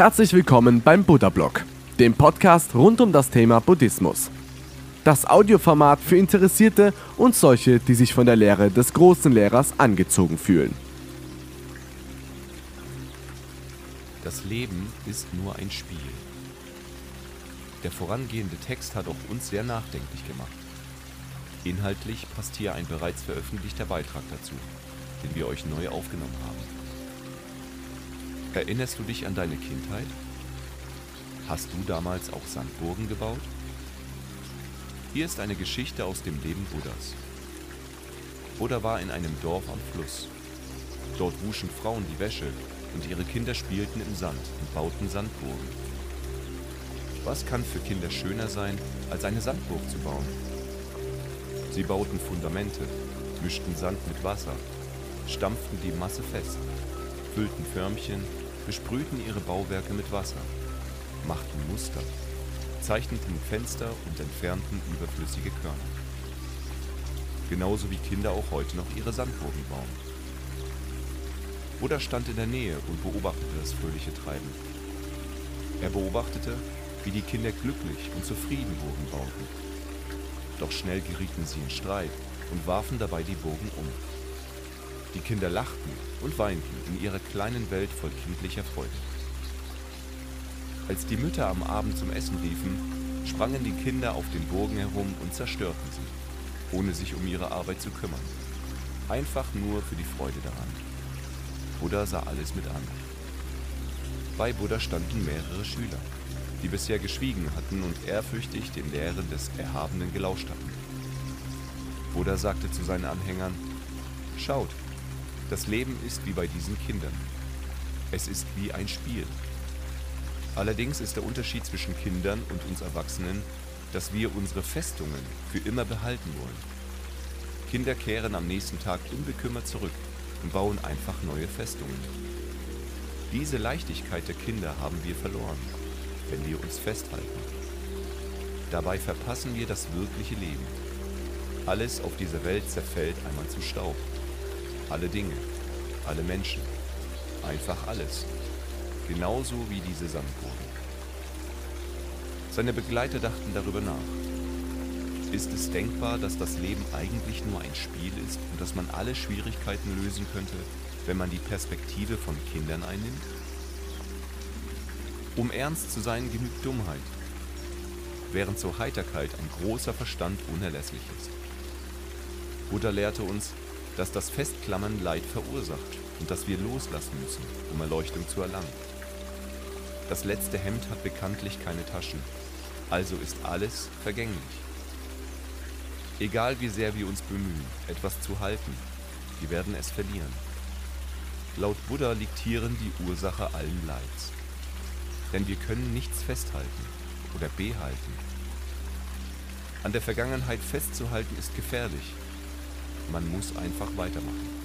Herzlich willkommen beim Buddha-Blog, dem Podcast rund um das Thema Buddhismus. Das Audioformat für Interessierte und solche, die sich von der Lehre des großen Lehrers angezogen fühlen. Das Leben ist nur ein Spiel. Der vorangehende Text hat auch uns sehr nachdenklich gemacht. Inhaltlich passt hier ein bereits veröffentlichter Beitrag dazu, den wir euch neu aufgenommen haben. Erinnerst du dich an deine Kindheit? Hast du damals auch Sandburgen gebaut? Hier ist eine Geschichte aus dem Leben Buddhas. Buddha war in einem Dorf am Fluss. Dort wuschen Frauen die Wäsche und ihre Kinder spielten im Sand und bauten Sandburgen. Was kann für Kinder schöner sein, als eine Sandburg zu bauen? Sie bauten Fundamente, mischten Sand mit Wasser, stampften die Masse fest, füllten Förmchen, besprühten ihre Bauwerke mit Wasser, machten Muster, zeichneten Fenster und entfernten überflüssige Körner. Genauso wie Kinder auch heute noch ihre Sandburgen bauen. Buddha stand in der Nähe und beobachtete das fröhliche Treiben. Er beobachtete, wie die Kinder glücklich und zufrieden Burgen bauten. Doch schnell gerieten sie in Streit und warfen dabei die Burgen um. Die Kinder lachten und weinten in ihrer kleinen Welt voll kindlicher Freude. Als die Mütter am Abend zum Essen riefen, sprangen die Kinder auf den Burgen herum und zerstörten sie, ohne sich um ihre Arbeit zu kümmern. Einfach nur für die Freude daran. Buddha sah alles mit an. Bei Buddha standen mehrere Schüler, die bisher geschwiegen hatten und ehrfürchtig den Lehren des Erhabenen gelauscht hatten. Buddha sagte zu seinen Anhängern, Schaut, das Leben ist wie bei diesen Kindern. Es ist wie ein Spiel. Allerdings ist der Unterschied zwischen Kindern und uns Erwachsenen, dass wir unsere Festungen für immer behalten wollen. Kinder kehren am nächsten Tag unbekümmert zurück und bauen einfach neue Festungen. Diese Leichtigkeit der Kinder haben wir verloren, wenn wir uns festhalten. Dabei verpassen wir das wirkliche Leben. Alles auf dieser Welt zerfällt einmal zu Staub. Alle Dinge, alle Menschen, einfach alles. Genauso wie diese Sandburgen. Seine Begleiter dachten darüber nach. Ist es denkbar, dass das Leben eigentlich nur ein Spiel ist und dass man alle Schwierigkeiten lösen könnte, wenn man die Perspektive von Kindern einnimmt? Um ernst zu sein, genügt Dummheit, während zur Heiterkeit ein großer Verstand unerlässlich ist. Buddha lehrte uns, dass das Festklammern Leid verursacht und dass wir loslassen müssen, um Erleuchtung zu erlangen. Das letzte Hemd hat bekanntlich keine Taschen, also ist alles vergänglich. Egal wie sehr wir uns bemühen, etwas zu halten, wir werden es verlieren. Laut Buddha liegt hierin die Ursache allen Leids. Denn wir können nichts festhalten oder behalten. An der Vergangenheit festzuhalten ist gefährlich, man muss einfach weitermachen.